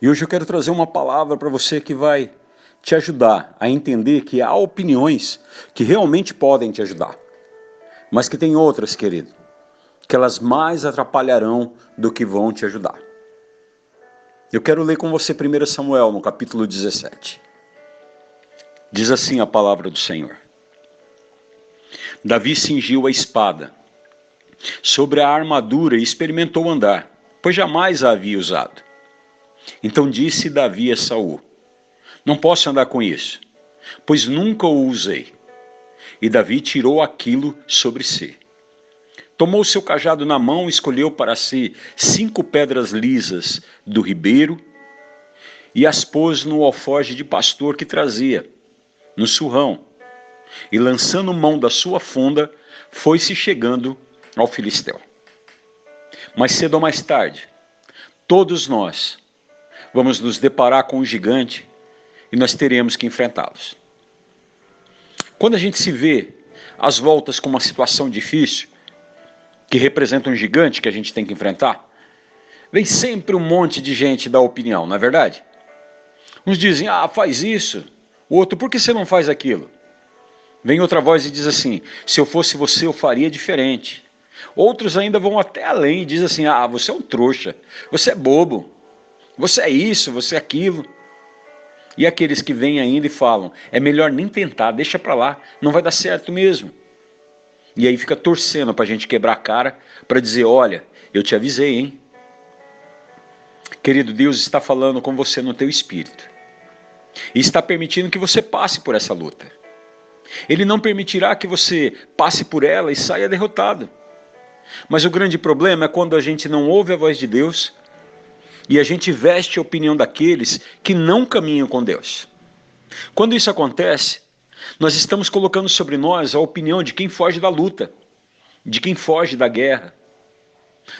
E hoje eu quero trazer uma palavra para você que vai te ajudar a entender que há opiniões que realmente podem te ajudar, mas que tem outras, querido, que elas mais atrapalharão do que vão te ajudar. Eu quero ler com você 1 Samuel, no capítulo 17. Diz assim a palavra do Senhor. Davi cingiu a espada sobre a armadura e experimentou andar, pois jamais a havia usado. Então disse Davi a Saul: Não posso andar com isso, pois nunca o usei. E Davi tirou aquilo sobre si. Tomou seu cajado na mão, escolheu para si cinco pedras lisas do ribeiro e as pôs no alforje de pastor que trazia, no surrão. E lançando mão da sua funda, foi-se chegando ao filisteu. Mais cedo ou mais tarde, todos nós vamos nos deparar com um gigante e nós teremos que enfrentá-los. Quando a gente se vê às voltas com uma situação difícil, que representa um gigante que a gente tem que enfrentar, vem sempre um monte de gente dar opinião, não é verdade? Uns dizem, ah, faz isso. O outro, por que você não faz aquilo? Vem outra voz e diz assim: se eu fosse você, eu faria diferente. Outros ainda vão até além e dizem assim: ah, você é um trouxa, você é bobo, você é isso, você é aquilo. E aqueles que vêm ainda e falam: é melhor nem tentar, deixa para lá, não vai dar certo mesmo. E aí fica torcendo para a gente quebrar a cara, para dizer: olha, eu te avisei, hein? Querido, Deus está falando com você no teu espírito. E está permitindo que você passe por essa luta. Ele não permitirá que você passe por ela e saia derrotado. Mas o grande problema é quando a gente não ouve a voz de Deus e a gente veste a opinião daqueles que não caminham com Deus. Quando isso acontece, nós estamos colocando sobre nós a opinião de quem foge da luta, de quem foge da guerra.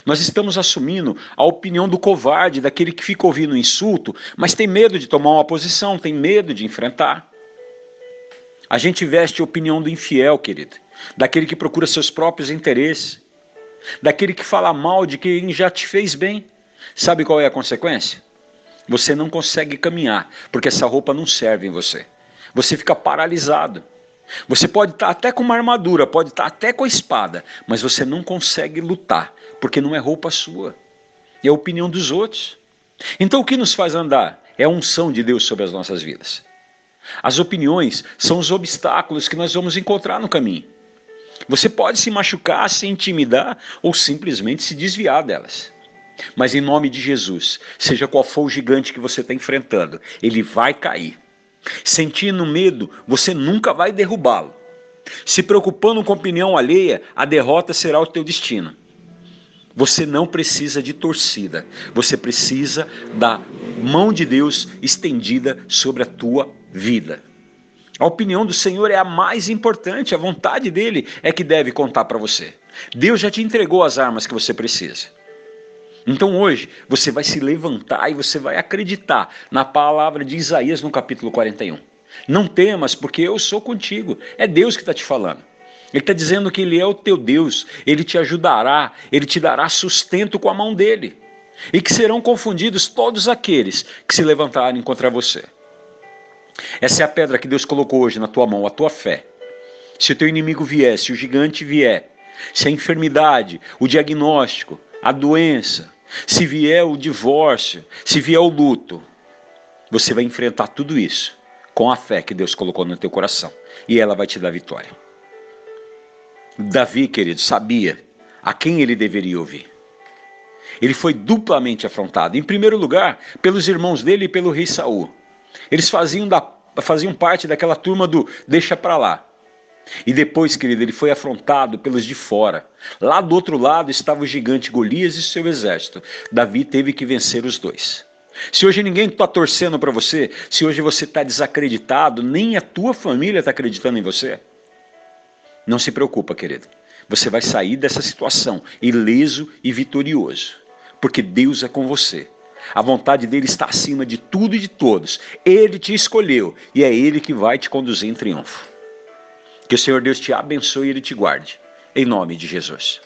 Nós estamos assumindo a opinião do covarde, daquele que fica ouvindo insulto, mas tem medo de tomar uma posição, tem medo de enfrentar. A gente veste a opinião do infiel, querido, daquele que procura seus próprios interesses, daquele que fala mal de quem já te fez bem. Sabe qual é a consequência? Você não consegue caminhar, porque essa roupa não serve em você. Você fica paralisado. Você pode estar até com uma armadura, pode estar até com a espada, mas você não consegue lutar, porque não é roupa sua. É a opinião dos outros. Então o que nos faz andar? É a unção de Deus sobre as nossas vidas. As opiniões são os obstáculos que nós vamos encontrar no caminho. Você pode se machucar, se intimidar ou simplesmente se desviar delas. Mas em nome de Jesus, seja qual for o gigante que você está enfrentando, ele vai cair. Sentindo medo, você nunca vai derrubá-lo. Se preocupando com a opinião alheia, a derrota será o teu destino. Você não precisa de torcida, você precisa da mão de Deus estendida sobre a tua vida. A opinião do Senhor é a mais importante, a vontade dele é que deve contar para você. Deus já te entregou as armas que você precisa. Então hoje você vai se levantar e você vai acreditar na palavra de Isaías no capítulo 41. Não temas, porque eu sou contigo. É Deus que está te falando. Ele está dizendo que Ele é o teu Deus, Ele te ajudará, Ele te dará sustento com a mão dele. E que serão confundidos todos aqueles que se levantarem contra você. Essa é a pedra que Deus colocou hoje na tua mão, a tua fé. Se o teu inimigo vier, se o gigante vier, se a enfermidade, o diagnóstico, a doença, se vier o divórcio, se vier o luto, você vai enfrentar tudo isso com a fé que Deus colocou no teu coração e ela vai te dar vitória. Davi, querido, sabia a quem ele deveria ouvir. Ele foi duplamente afrontado. Em primeiro lugar, pelos irmãos dele e pelo rei Saul. Eles faziam, da, faziam parte daquela turma do deixa para lá. E depois, querido, ele foi afrontado pelos de fora. Lá do outro lado estava o gigante Golias e seu exército. Davi teve que vencer os dois. Se hoje ninguém está torcendo para você, se hoje você está desacreditado, nem a tua família está acreditando em você, não se preocupa, querido. Você vai sair dessa situação ileso e vitorioso, porque Deus é com você. A vontade dele está acima de tudo e de todos. Ele te escolheu e é ele que vai te conduzir em triunfo. Que o Senhor Deus te abençoe e Ele te guarde. Em nome de Jesus.